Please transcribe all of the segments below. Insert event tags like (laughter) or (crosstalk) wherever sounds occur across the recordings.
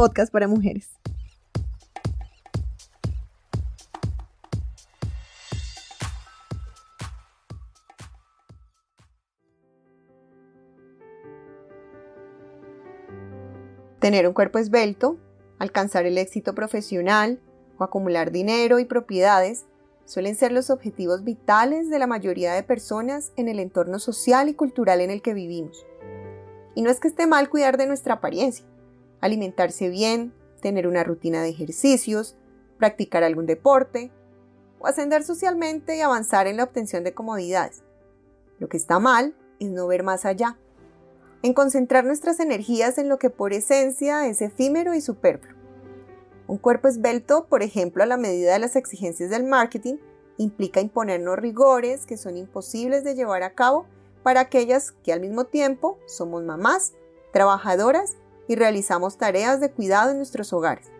podcast para mujeres. Tener un cuerpo esbelto, alcanzar el éxito profesional o acumular dinero y propiedades suelen ser los objetivos vitales de la mayoría de personas en el entorno social y cultural en el que vivimos. Y no es que esté mal cuidar de nuestra apariencia, alimentarse bien, tener una rutina de ejercicios, practicar algún deporte o ascender socialmente y avanzar en la obtención de comodidades. Lo que está mal es no ver más allá en concentrar nuestras energías en lo que por esencia es efímero y superfluo. Un cuerpo esbelto, por ejemplo, a la medida de las exigencias del marketing, implica imponernos rigores que son imposibles de llevar a cabo para aquellas que al mismo tiempo somos mamás, trabajadoras y realizamos tareas de cuidado en nuestros hogares.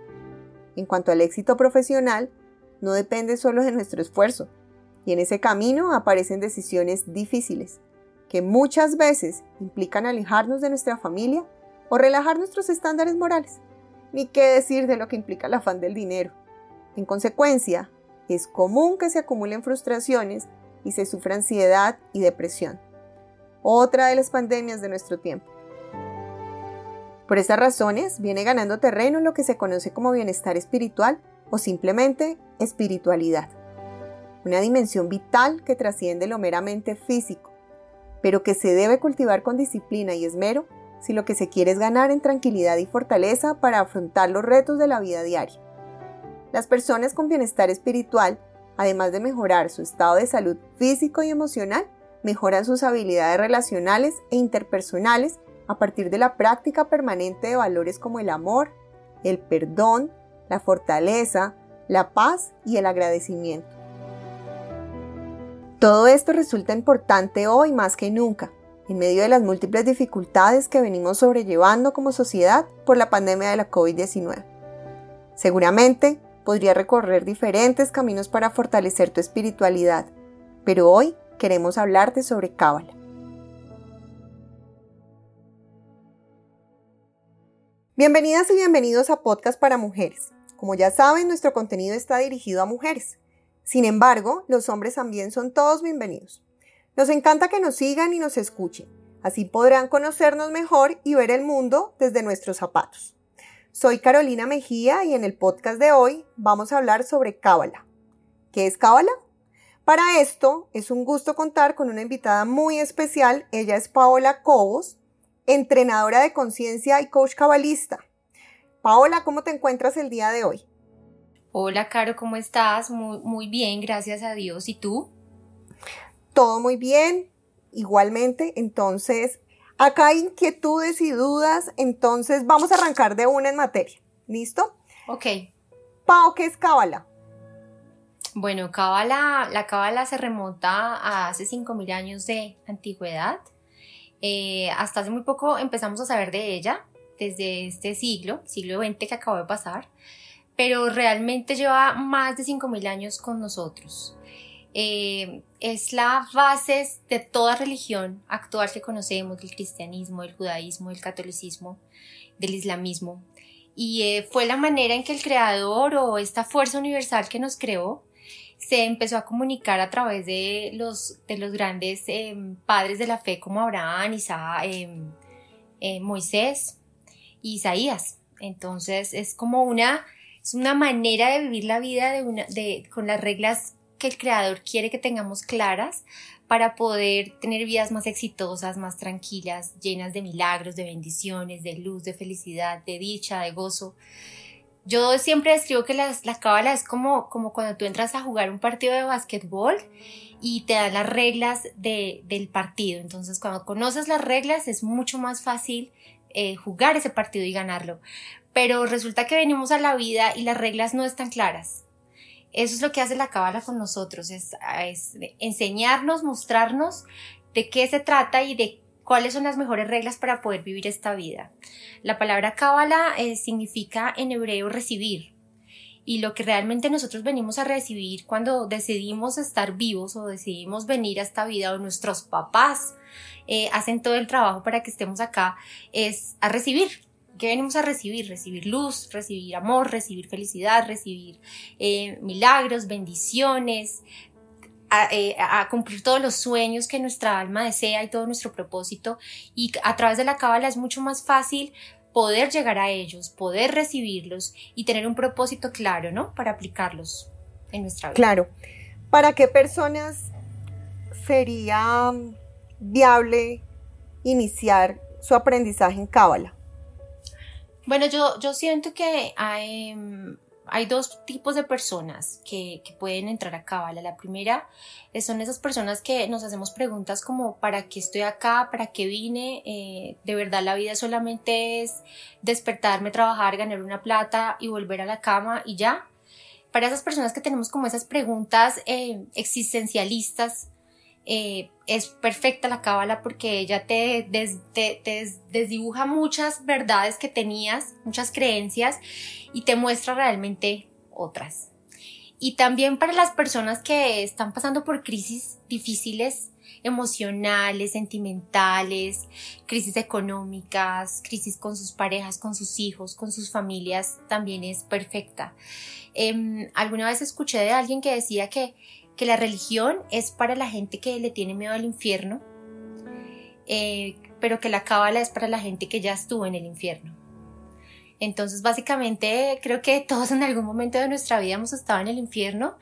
En cuanto al éxito profesional, no depende solo de nuestro esfuerzo, y en ese camino aparecen decisiones difíciles, que muchas veces implican alejarnos de nuestra familia o relajar nuestros estándares morales, ni qué decir de lo que implica el afán del dinero. En consecuencia, es común que se acumulen frustraciones y se sufra ansiedad y depresión, otra de las pandemias de nuestro tiempo. Por esas razones viene ganando terreno lo que se conoce como bienestar espiritual o simplemente espiritualidad, una dimensión vital que trasciende lo meramente físico pero que se debe cultivar con disciplina y esmero si lo que se quiere es ganar en tranquilidad y fortaleza para afrontar los retos de la vida diaria. Las personas con bienestar espiritual, además de mejorar su estado de salud físico y emocional, mejoran sus habilidades relacionales e interpersonales a partir de la práctica permanente de valores como el amor, el perdón, la fortaleza, la paz y el agradecimiento. Todo esto resulta importante hoy más que nunca, en medio de las múltiples dificultades que venimos sobrellevando como sociedad por la pandemia de la COVID-19. Seguramente podría recorrer diferentes caminos para fortalecer tu espiritualidad, pero hoy queremos hablarte sobre Cábala. Bienvenidas y bienvenidos a Podcast para Mujeres. Como ya saben, nuestro contenido está dirigido a mujeres. Sin embargo, los hombres también son todos bienvenidos. Nos encanta que nos sigan y nos escuchen. Así podrán conocernos mejor y ver el mundo desde nuestros zapatos. Soy Carolina Mejía y en el podcast de hoy vamos a hablar sobre Cábala. ¿Qué es Cábala? Para esto es un gusto contar con una invitada muy especial. Ella es Paola Cobos, entrenadora de conciencia y coach cabalista. Paola, ¿cómo te encuentras el día de hoy? Hola, Caro, ¿cómo estás? Muy, muy bien, gracias a Dios. ¿Y tú? Todo muy bien, igualmente. Entonces, acá hay inquietudes y dudas, entonces vamos a arrancar de una en materia. ¿Listo? Ok. Pau, ¿qué es Cábala? Bueno, Cábala, la Cábala se remonta a hace 5.000 años de antigüedad. Eh, hasta hace muy poco empezamos a saber de ella, desde este siglo, siglo XX que acabó de pasar pero realmente lleva más de 5.000 años con nosotros. Eh, es la base de toda religión actual que conocemos, del cristianismo, del judaísmo, del catolicismo, del islamismo. Y eh, fue la manera en que el creador o esta fuerza universal que nos creó se empezó a comunicar a través de los, de los grandes eh, padres de la fe como Abraham, Isaac, Moisés y Isaías. Entonces es como una es una manera de vivir la vida de una, de, con las reglas que el creador quiere que tengamos claras para poder tener vidas más exitosas, más tranquilas, llenas de milagros, de bendiciones, de luz, de felicidad, de dicha, de gozo. Yo siempre describo que la, la cábala es como, como cuando tú entras a jugar un partido de básquetbol y te dan las reglas de, del partido. Entonces, cuando conoces las reglas es mucho más fácil eh, jugar ese partido y ganarlo pero resulta que venimos a la vida y las reglas no están claras. Eso es lo que hace la cábala con nosotros, es, enseñarnos, mostrarnos de qué se trata y de cuáles son las mejores reglas para poder vivir esta vida. La palabra cábala eh, significa en hebreo recibir. Y lo que realmente nosotros venimos a recibir cuando decidimos estar vivos o decidimos venir a esta vida o nuestros papás eh, hacen todo el trabajo para que estemos acá es a recibir, ¿qué venimos a recibir? Recibir luz, recibir amor, recibir felicidad, recibir eh, milagros, bendiciones, eh, a, cumplir todos los sueños que nuestra alma desea y todo nuestro propósito. Y a través de la cábala es mucho más fácil poder llegar a ellos, poder recibirlos y tener un propósito claro, ¿no? Para aplicarlos en nuestra vida. Claro. ¿Para qué personas sería viable iniciar su aprendizaje en cábala? Bueno, yo, yo siento que hay, hay dos tipos de personas que, pueden entrar a Cábala. La primera son esas personas que nos hacemos preguntas como ¿para qué estoy acá? ¿Para qué vine? Eh, de verdad la vida solamente es despertarme, trabajar, ganar una plata y volver a la cama y ya. Para esas personas que tenemos como esas preguntas eh, existencialistas, eh, es perfecta la cábala porque ella te, desdibuja muchas verdades que tenías, muchas creencias y te muestra realmente otras. Y también para las personas que están pasando por crisis difíciles, emocionales, sentimentales, crisis económicas, crisis con sus parejas, con sus hijos, con sus familias, también es perfecta. Em, alguna vez escuché de alguien que decía que que la religión es para la gente que le tiene miedo al infierno, eh, pero que la cábala es para la gente que ya estuvo en el infierno. Entonces, básicamente, creo que todos en algún momento de nuestra vida hemos estado en el infierno.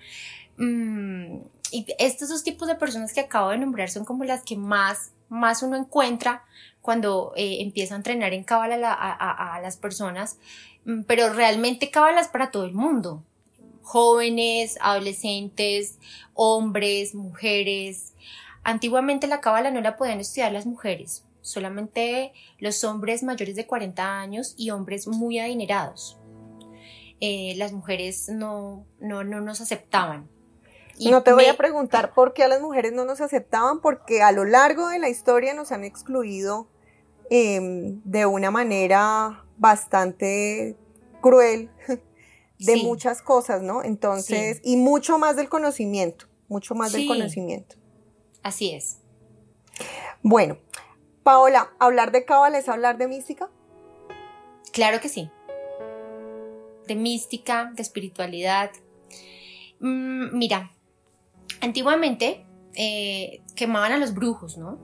Mm, y estos dos tipos de personas que acabo de nombrar son como las que más, más uno encuentra cuando eh, empieza a entrenar en cábala a, las personas. Mm, pero realmente cábala es para todo el mundo jóvenes, adolescentes, hombres, mujeres. Antiguamente la cábala no la podían estudiar las mujeres, solamente los hombres mayores de 40 años y hombres muy adinerados. Eh, las mujeres no, no, no nos aceptaban. Y no te voy a preguntar por qué a las mujeres no nos aceptaban, porque a lo largo de la historia nos han excluido em, de una manera bastante cruel (laughs) de muchas cosas, ¿no? Entonces, y mucho más del conocimiento, mucho más del conocimiento. Así es. Bueno, Paola, ¿hablar de cábala es hablar de mística? Claro que sí. De mística, de espiritualidad. Mm, mira, antiguamente eh, quemaban a los brujos, ¿no?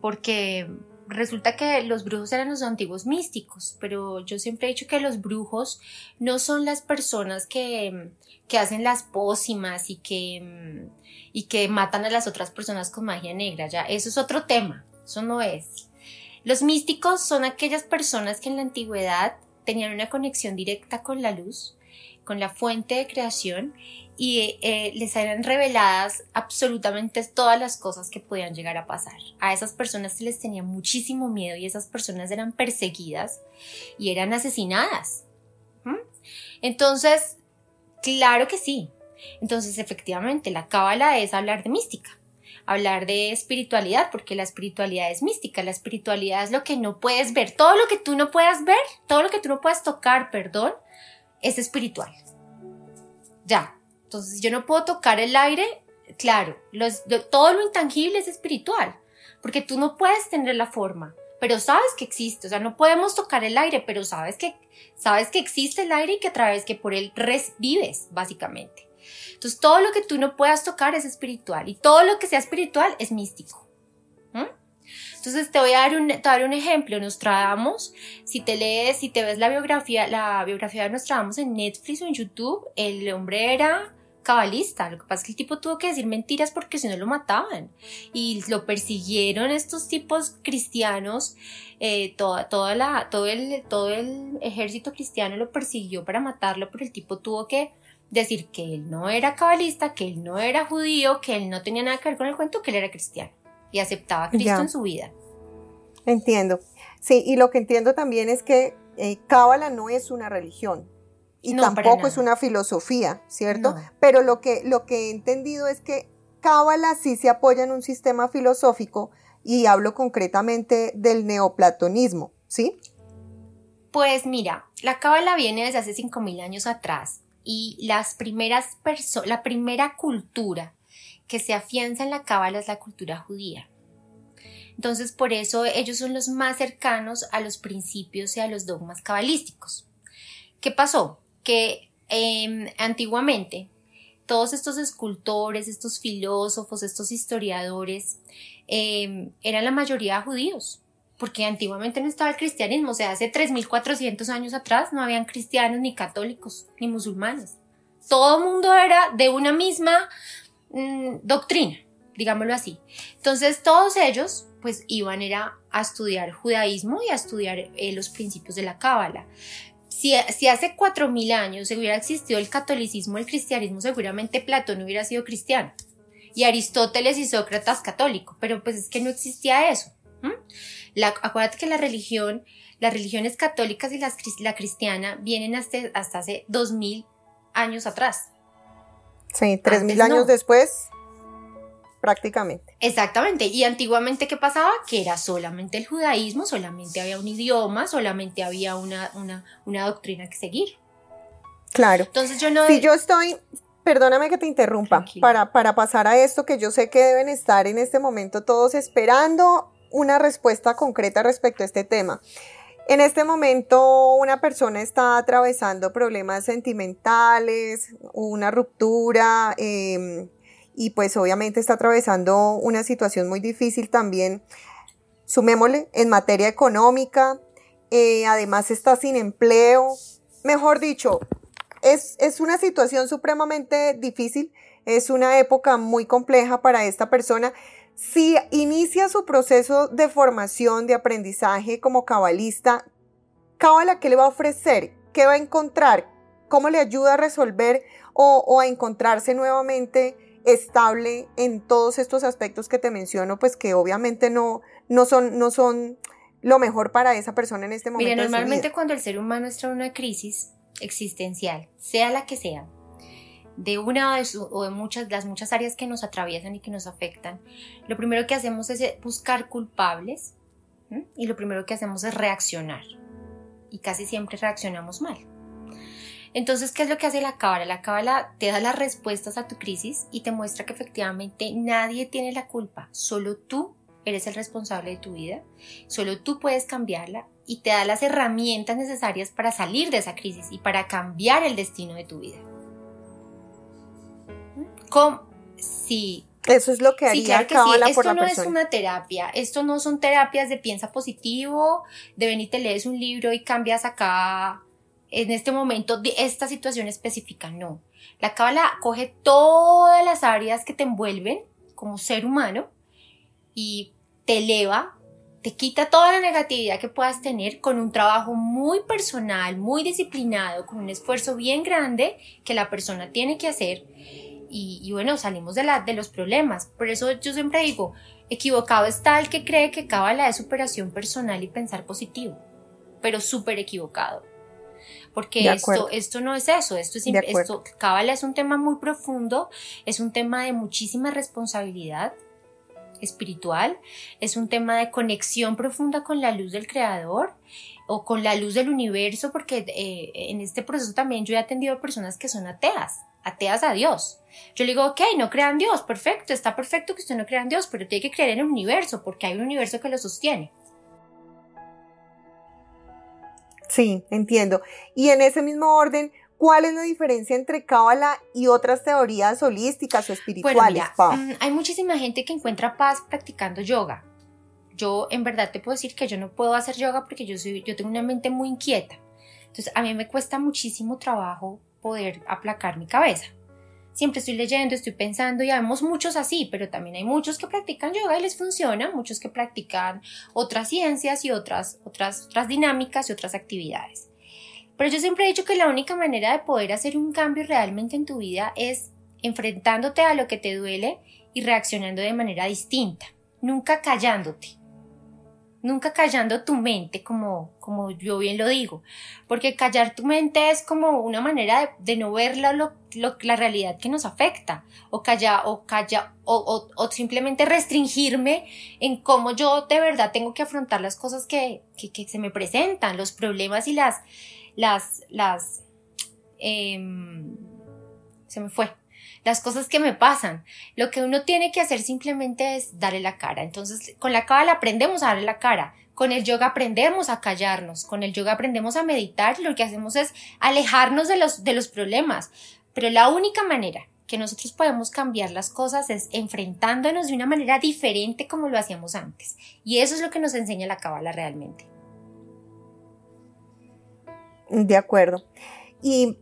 Porque resulta que los brujos eran los antiguos místicos, pero yo siempre he dicho que los brujos no son las personas que, que hacen las pócimas y que, y que matan a las otras personas con magia negra, ya, eso es otro tema, eso no es. Los místicos son aquellas personas que en la antigüedad tenían una conexión directa con la luz, con la fuente de creación y eh, les eran reveladas absolutamente todas las cosas que podían llegar a pasar. A esas personas se les tenía muchísimo miedo y esas personas eran perseguidas y eran asesinadas. Entonces, claro que sí. Entonces, efectivamente, la cábala es hablar de mística, hablar de espiritualidad, porque la espiritualidad es mística, la espiritualidad es lo que no puedes ver, todo lo que tú no puedas ver, todo lo que tú no puedas tocar, perdón, es espiritual. Ya, entonces, yo no puedo tocar el aire, claro, todo lo intangible es espiritual, porque tú no puedes tener la forma, pero sabes que existe, o sea, no podemos tocar el aire, pero sabes que, sabes que existe el aire y que a través que por él vives, básicamente. Entonces, todo lo que tú no puedas tocar es espiritual y todo lo que sea espiritual es místico. Entonces te voy a dar un, dar un ejemplo. Nostradamus, si te lees, si te ves la biografía, la biografía de Nostradamus en Netflix o en YouTube, el hombre era cabalista. Lo que pasa es que el tipo tuvo que decir mentiras porque si no lo mataban. Y lo persiguieron estos tipos cristianos, eh, toda, toda la, todo, el, todo el ejército cristiano lo persiguió para matarlo, pero el tipo tuvo que decir que él no era cabalista, que él no era judío, que él no tenía nada que ver con el cuento, que él era cristiano y aceptaba a Cristo en su vida. Entiendo. Sí, y lo que entiendo también es que eh, Cábala no es una religión, y tampoco es una filosofía, ¿cierto? Pero lo que, lo que he entendido es que Cábala sí se apoya en un sistema filosófico y hablo concretamente del neoplatonismo, ¿sí? Pues mira, la Cábala viene desde hace 5.000 años atrás y las primeras la primera cultura que se afianza en la Cábala es la cultura judía. Entonces, por eso ellos son los más cercanos a los principios y a los dogmas cabalísticos. ¿Qué pasó? Que em, antiguamente todos estos escultores, estos filósofos, estos historiadores, em, eran la mayoría judíos, porque antiguamente no estaba el cristianismo, o sea, hace 3.400 años atrás no habían cristianos, ni católicos, ni musulmanes. Todo el mundo era de una misma mm, doctrina, digámoslo así. Entonces todos ellos pues iban era a estudiar judaísmo y a estudiar eh, los principios de la cábala. Si, si hace 4.000 años hubiera existido el catolicismo, el cristianismo, seguramente Platón hubiera sido cristiano y Aristóteles y Sócrates católico, pero pues es que no existía eso. La, acuérdate que la religión, las religiones católicas y la cristiana vienen hasta, hasta hace 2000 años atrás. Sí, 3000 años después, prácticamente. Exactamente. Y antiguamente, ¿qué pasaba? Que era solamente el judaísmo, solamente había un idioma, solamente había una, una, doctrina que seguir. Claro. Entonces yo no. Si yo estoy, perdóname que te interrumpa, para, para pasar a esto que yo sé que deben estar en este momento todos esperando una respuesta concreta respecto a este tema. En este momento una persona está atravesando problemas sentimentales, una ruptura em, y pues obviamente está atravesando una situación muy difícil también, sumémosle, en materia económica, eh, además está sin empleo, mejor dicho, es, es una situación supremamente difícil, es una época muy compleja para esta persona si inicia su proceso de formación, de aprendizaje como cabalista, ¿Cábala qué le va a ofrecer? ¿Qué va a encontrar? ¿Cómo le ayuda a resolver o, a encontrarse nuevamente estable en todos estos aspectos que te menciono? Pues que obviamente no, no, son, no son lo mejor para esa persona en este momento. Mira, normalmente cuando el ser humano está en una crisis existencial, sea la que sea, de una o de muchas, las muchas áreas que nos atraviesan y que nos afectan, lo primero que hacemos es buscar culpables y lo primero que hacemos es reaccionar. Y casi siempre reaccionamos mal. Entonces, ¿qué es lo que hace la cábala? La cábala te da las respuestas a tu crisis y te muestra que efectivamente nadie tiene la culpa, solo tú eres el responsable de tu vida, solo tú puedes cambiarla y te da las herramientas necesarias para salir de esa crisis y para cambiar el destino de tu vida. ¿Cómo? Sí. Eso es lo que haría sí, claro que sí. Esto no es una terapia, esto no son terapias de piensa positivo, de venir y te lees un libro y cambias acá en este momento de esta situación específica, no. La cábala coge todas las áreas que te envuelven como ser humano y te eleva, te quita toda la negatividad que puedas tener con un trabajo muy personal, muy disciplinado, con un esfuerzo bien grande que la persona tiene que hacer y, bueno, salimos de, la, de los problemas. Por eso yo siempre digo, equivocado está el que cree que Cábala es superación personal y pensar positivo, pero súper equivocado. Porque esto, esto no es eso, esto es esto, Cábala es un tema muy profundo, es un tema de muchísima responsabilidad espiritual, es un tema de conexión profunda con la luz del creador o con la luz del universo, porque eh, en este proceso también yo he atendido a personas que son ateas ateas a Dios. Yo le digo, ok, no crean Dios, perfecto, está perfecto que usted no crea en Dios, pero tiene que creer en el universo, porque hay un universo que lo sostiene. Sí, entiendo. Y en ese mismo orden, ¿cuál es la diferencia entre Cábala y otras teorías holísticas o espirituales? Mm, hay muchísima gente que encuentra paz practicando yoga. Yo en verdad te puedo decir que yo no puedo hacer yoga porque yo, soy, yo tengo una mente muy inquieta. Entonces a mí me cuesta muchísimo trabajo poder aplacar mi cabeza. Siempre estoy leyendo, estoy pensando y vemos muchos así, pero también hay muchos que practican yoga y les funciona, muchos que practican otras ciencias y otras, otras, otras dinámicas y otras actividades. Pero yo siempre he dicho que la única manera de poder hacer un cambio realmente en tu vida es enfrentándote a lo que te duele y reaccionando de manera distinta, nunca callándote nunca callando tu mente, como, como yo bien lo digo, porque callar tu mente es como una manera de, no ver la, lo, la realidad que nos afecta, o callar, o calla, o, o, simplemente restringirme en cómo yo de verdad tengo que afrontar las cosas que, que, se me presentan, los problemas y las, las, eh, se me fue, las cosas que me pasan. Lo que uno tiene que hacer simplemente es darle la cara. Entonces, con la cábala aprendemos a darle la cara. Con el yoga aprendemos a callarnos, con el yoga aprendemos a meditar, lo que hacemos es alejarnos de los, de los problemas. Pero la única manera que nosotros podemos cambiar las cosas es enfrentándonos de una manera diferente como lo hacíamos antes. Y eso es lo que nos enseña la cábala realmente. De acuerdo. ¿Y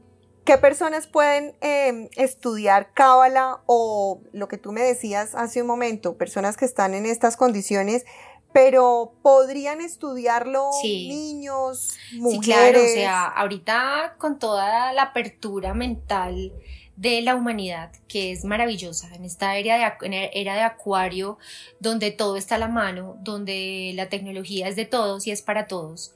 qué personas pueden em, estudiar cábala o lo que tú me decías hace un momento, personas que están en estas condiciones, pero podrían estudiarlo niños, mujeres? Sí, claro, o sea, ahorita con toda la apertura mental de la humanidad, que es maravillosa, en esta era de, era de acuario, donde todo está a la mano, donde la tecnología es de todos y es para todos.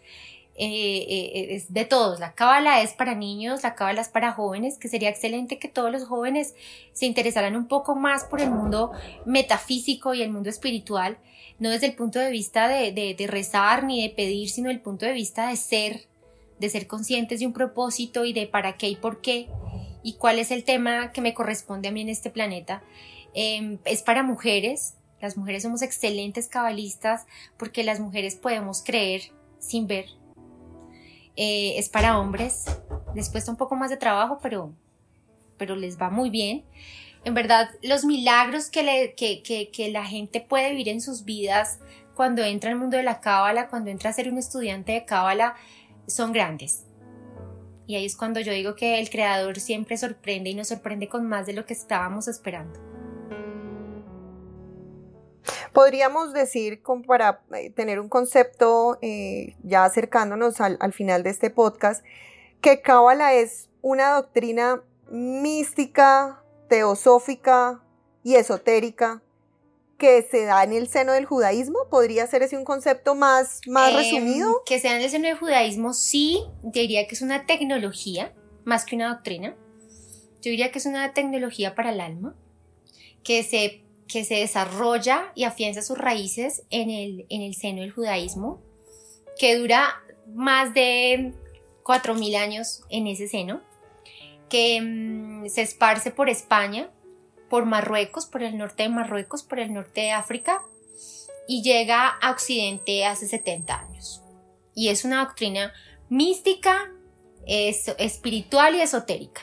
Eh, eh, es de todos. La cábala es para niños, la cábala es para jóvenes, que sería excelente que todos los jóvenes se interesaran un poco más por el mundo metafísico y el mundo espiritual, no desde el punto de vista de, de, rezar ni de pedir, sino el punto de vista de ser, de ser conscientes de un propósito y de para qué y por qué y cuál es el tema que me corresponde a mí en este planeta. Em, es para mujeres, las mujeres somos excelentes cabalistas porque las mujeres podemos creer sin ver, eh, es para hombres, les cuesta un poco más de trabajo, pero, pero les va muy bien. En verdad, los milagros que, le, que, que, que la gente puede vivir en sus vidas cuando entra al mundo de la cábala, cuando entra a ser un estudiante de cábala, son grandes. Y ahí es cuando yo digo que el creador siempre sorprende y nos sorprende con más de lo que estábamos esperando. Podríamos decir, como para eh, tener un concepto eh, ya acercándonos al, final de este podcast, que Cábala es una doctrina mística, teosófica y esotérica que se da en el seno del judaísmo? ¿Podría ser ese un concepto más, más em, resumido? Que se da en el seno del judaísmo, sí, diría que es una tecnología más que una doctrina. Yo diría que es una tecnología para el alma, que se que se desarrolla y afianza sus raíces en el, en el seno del judaísmo, que dura más de 4.000 años en ese seno, que mm, se esparce por España, por Marruecos, por el norte de Marruecos, por el norte de África, y llega a Occidente hace 70 años. Y es una doctrina mística, es, espiritual y esotérica.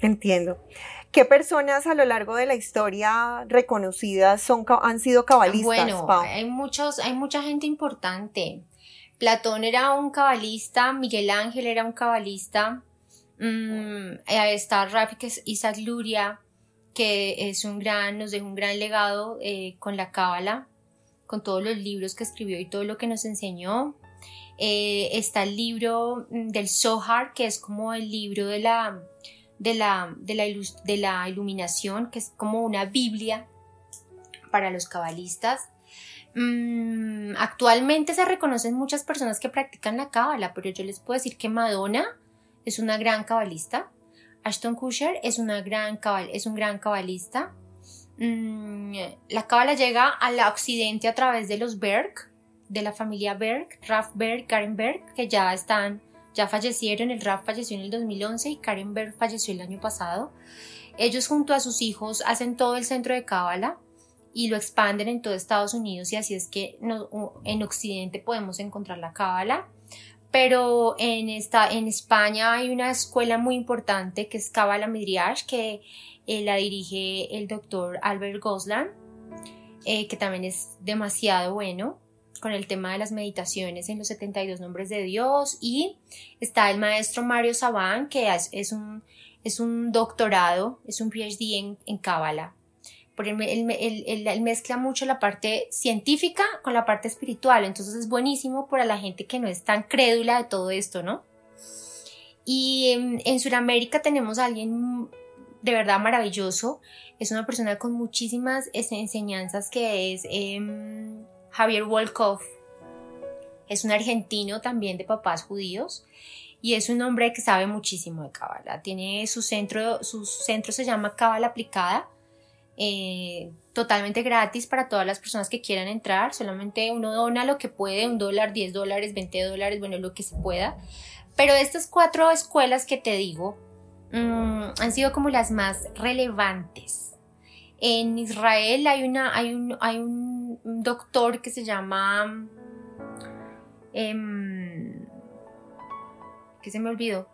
Entiendo. ¿Qué personas a lo largo de la historia reconocidas son, han sido cabalistas? Bueno, hay, muchos, hay mucha gente importante. Platón era un cabalista, Miguel Ángel era un cabalista, mmm, está Rafik Isaac Luria, que es un gran, nos dejó un gran legado eh, con la cábala, con todos los libros que escribió y todo lo que nos enseñó. Eh, está el libro mm, del Zohar, que es como el libro de la de la, de la, de la iluminación, que es como una Biblia para los cabalistas. Mm, actualmente se reconocen muchas personas que practican la cábala, pero yo les puedo decir que Madonna es una gran cabalista, Ashton Kutcher es, una gran cabal, es un gran cabalista. Mm, la cábala llega al occidente a través de los Berg, de la familia Berg, Raf Berg, Karen Berg, que ya están ya fallecieron, el Raf falleció en el 2011 y Karen Berg falleció el año pasado. Ellos junto a sus hijos hacen todo el centro de Cábala y lo expanden en todo Estados Unidos y así es que en Occidente podemos encontrar la Cábala. Pero en, España hay una escuela muy importante que es Cábala Midrash que eh, la dirige el doctor Albert Goslan, eh, que también es demasiado bueno con el tema de las meditaciones en los 72 nombres de Dios y está el maestro Mario Sabán que es, un, es un doctorado, es un PhD en, en Cábala. Él, mezcla mucho la parte científica con la parte espiritual, entonces es buenísimo para la gente que no es tan crédula de todo esto, ¿no? Y en, en Sudamérica tenemos a alguien de verdad maravilloso, es una persona con muchísimas enseñanzas que es... Em, Javier Wolkoff. Es un argentino también de papás judíos y es un hombre que sabe muchísimo de Cábala. Tiene su centro, su centro se llama Cábala Aplicada, eh, totalmente gratis para todas las personas que quieran entrar. Solamente uno dona lo que puede, un dólar, 10 dólares, 20 dólares, bueno, lo que se pueda. Pero estas cuatro escuelas que te digo, mm, han sido como las más relevantes. En Israel hay, una, hay, un, hay un doctor que se llama... Em, que se me olvidó.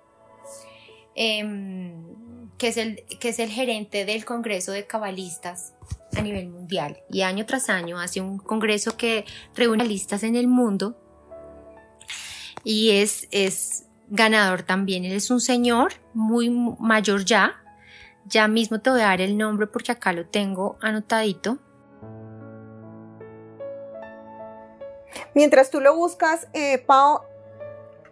Em, que, es el, que es el gerente del Congreso de Cabalistas a nivel mundial. Y año tras año hace un congreso que reúne listas en el mundo. Y es, es ganador también. Él es un señor muy mayor ya. Ya mismo te voy a dar el nombre porque acá lo tengo anotadito. Mientras tú lo buscas, eh, Pau,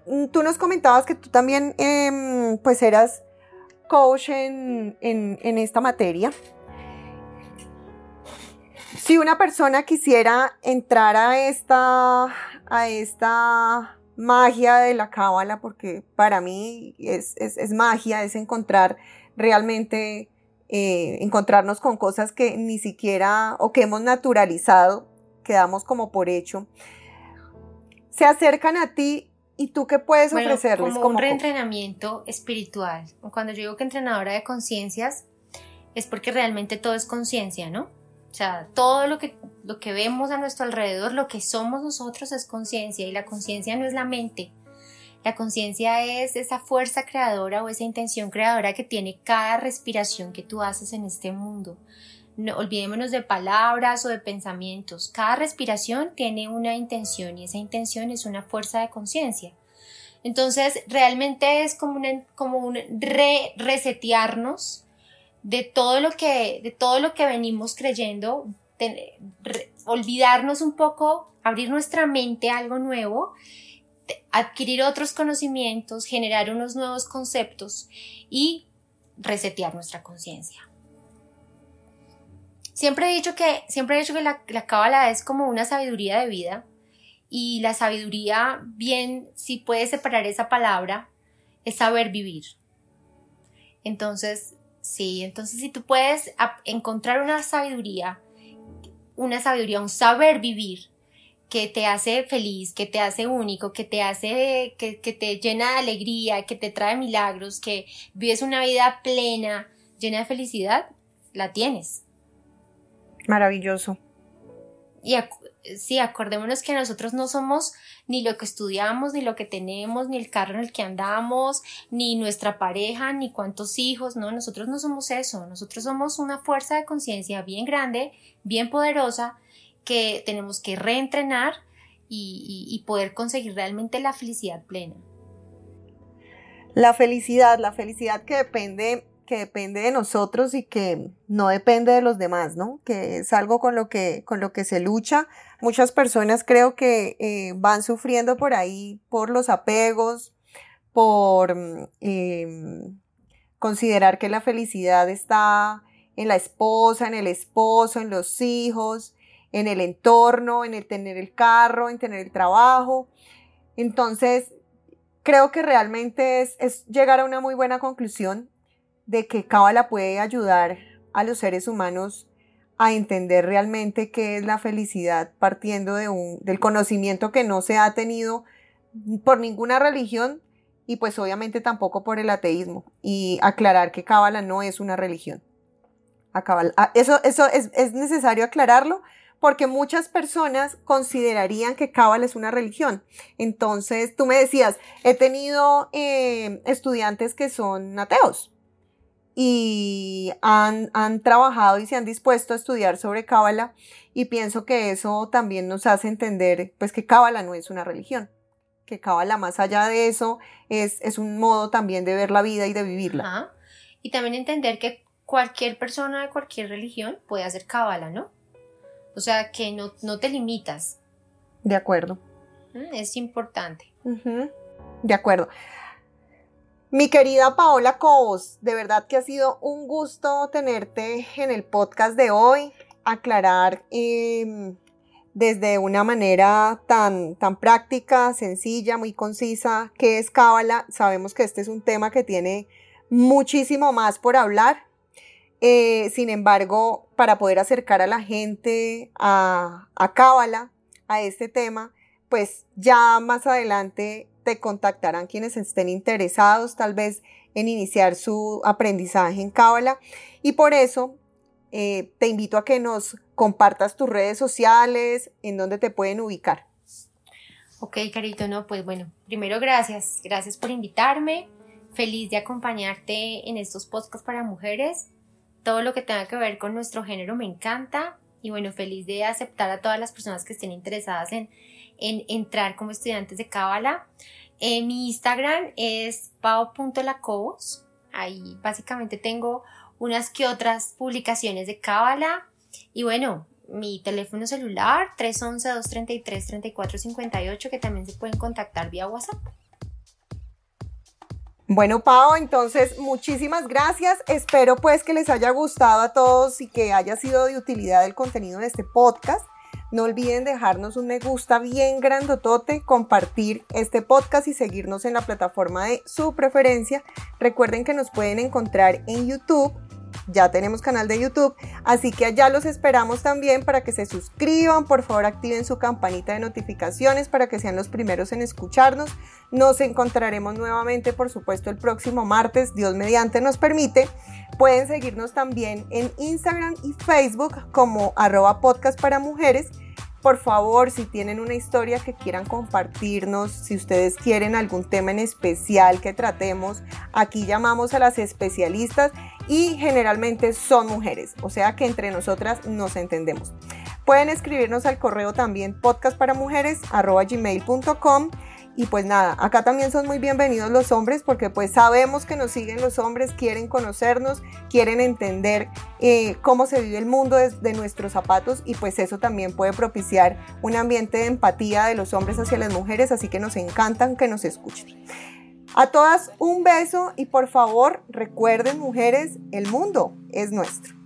mm, tú nos comentabas que tú también em, pues eras coach en, en, esta materia. Si una persona quisiera entrar a esta, a esta magia de la cábala, porque para mí es, es, magia, es encontrar realmente, eh, encontrarnos con cosas que ni siquiera o que hemos naturalizado, quedamos como por hecho, se acercan a ti y tú qué puedes ofrecerles. Como, un reentrenamiento espiritual. Cuando yo digo que entrenadora de conciencias, es porque realmente todo es conciencia, ¿no? O sea, todo lo que, lo que vemos a nuestro alrededor, lo que somos nosotros es conciencia y la conciencia no es la mente. La conciencia es esa fuerza creadora o esa intención creadora que tiene cada respiración que tú haces en este mundo. No, olvidémonos de palabras o de pensamientos. Cada respiración tiene una intención y esa intención es una fuerza de conciencia. Entonces, realmente es como, como un re resetearnos de todo lo que, de todo lo que venimos creyendo, olvidarnos un poco, abrir nuestra mente a algo nuevo, adquirir otros conocimientos, generar unos nuevos conceptos y resetear nuestra conciencia. Siempre he dicho que, siempre he dicho que la, la cábala es como una sabiduría de vida y la sabiduría, bien, si puedes separar esa palabra, es saber vivir. Entonces, Sí, entonces si tú puedes encontrar una sabiduría, una sabiduría, un saber vivir que te hace feliz, que te hace único, que te hace, que, que te llena de alegría, que te trae milagros, que vives una vida plena, llena de felicidad, la tienes. Maravilloso. Y sí, acordémonos que nosotros no somos ni lo que estudiamos, ni lo que tenemos, ni el carro en el que andamos, ni nuestra pareja, ni cuántos hijos, no, nosotros no somos eso, nosotros somos una fuerza de conciencia bien grande, bien poderosa, que tenemos que reentrenar y, y poder conseguir realmente la felicidad plena. La felicidad, la felicidad que depende que depende de nosotros y que no depende de los demás, ¿no? Que es algo con lo que, con lo que se lucha. Muchas personas creo que eh, van sufriendo por ahí por los apegos, por em, considerar que la felicidad está en la esposa, en el esposo, en los hijos, en el entorno, en el tener el carro, en tener el trabajo. Entonces, creo que realmente es, es llegar a una muy buena conclusión de que Cábala puede ayudar a los seres humanos a entender realmente qué es la felicidad partiendo de un, del conocimiento que no se ha tenido por ninguna religión y pues obviamente tampoco por el ateísmo y aclarar que Cábala no es una religión. Eso eso es, es, necesario aclararlo porque muchas personas considerarían que Cábala es una religión. Entonces, tú me decías, he tenido eh, estudiantes que son ateos y han, han, trabajado y se han dispuesto a estudiar sobre Cábala y pienso que eso también nos hace entender pues que Cábala no es una religión, que Cábala más allá de eso es, es, un modo también de ver la vida y de vivirla. Y también entender que cualquier persona de cualquier religión puede hacer Cábala, ¿no? O sea, que no, no te limitas. De acuerdo. Mm, es importante. De acuerdo. Mi querida Paola Cobos, de verdad que ha sido un gusto tenerte en el podcast de hoy, aclarar em, desde una manera tan, tan práctica, sencilla, muy concisa, qué es Cábala. Sabemos que este es un tema que tiene muchísimo más por hablar. Eh, sin embargo, para poder acercar a la gente a, a Cábala, a este tema, pues ya más adelante te contactarán quienes estén interesados tal vez en iniciar su aprendizaje en Cábala. Y por eso eh, te invito a que nos compartas tus redes sociales, en donde te pueden ubicar. Ok, Carito, no, pues bueno, primero gracias, gracias por invitarme, feliz de acompañarte en estos podcasts para mujeres, todo lo que tenga que ver con nuestro género me encanta y bueno, feliz de aceptar a todas las personas que estén interesadas en, en entrar como estudiantes de Cábala. Eh, mi Instagram es pao.lacobos, ahí básicamente tengo unas que otras publicaciones de Cábala y bueno, mi teléfono celular 311-233-3458 que también se pueden contactar vía WhatsApp. Bueno, Pau, entonces muchísimas gracias. Espero pues que les haya gustado a todos y que haya sido de utilidad el contenido de este podcast. No olviden dejarnos un me gusta bien grandotote, compartir este podcast y seguirnos en la plataforma de su preferencia. Recuerden que nos pueden encontrar en YouTube ya tenemos canal de YouTube, así que allá los esperamos también para que se suscriban, por favor activen su campanita de notificaciones para que sean los primeros en escucharnos. Nos encontraremos nuevamente, por supuesto, el próximo martes, Dios mediante nos permite. Pueden seguirnos también en Instagram y Facebook como arroba podcast para mujeres por favor, si tienen una historia que quieran compartirnos, si ustedes quieren algún tema en especial que tratemos, aquí llamamos a las especialistas y generalmente son mujeres, o sea que entre nosotras nos entendemos. Pueden escribirnos al correo también podcastparamujeres.com y pues nada, acá también son muy bienvenidos los hombres porque pues sabemos que nos siguen los hombres, quieren conocernos, quieren entender eh, cómo se vive el mundo desde nuestros zapatos y pues eso también puede propiciar un ambiente de empatía de los hombres hacia las mujeres, así que nos encantan que nos escuchen. A todas un beso y por favor recuerden mujeres, el mundo es nuestro.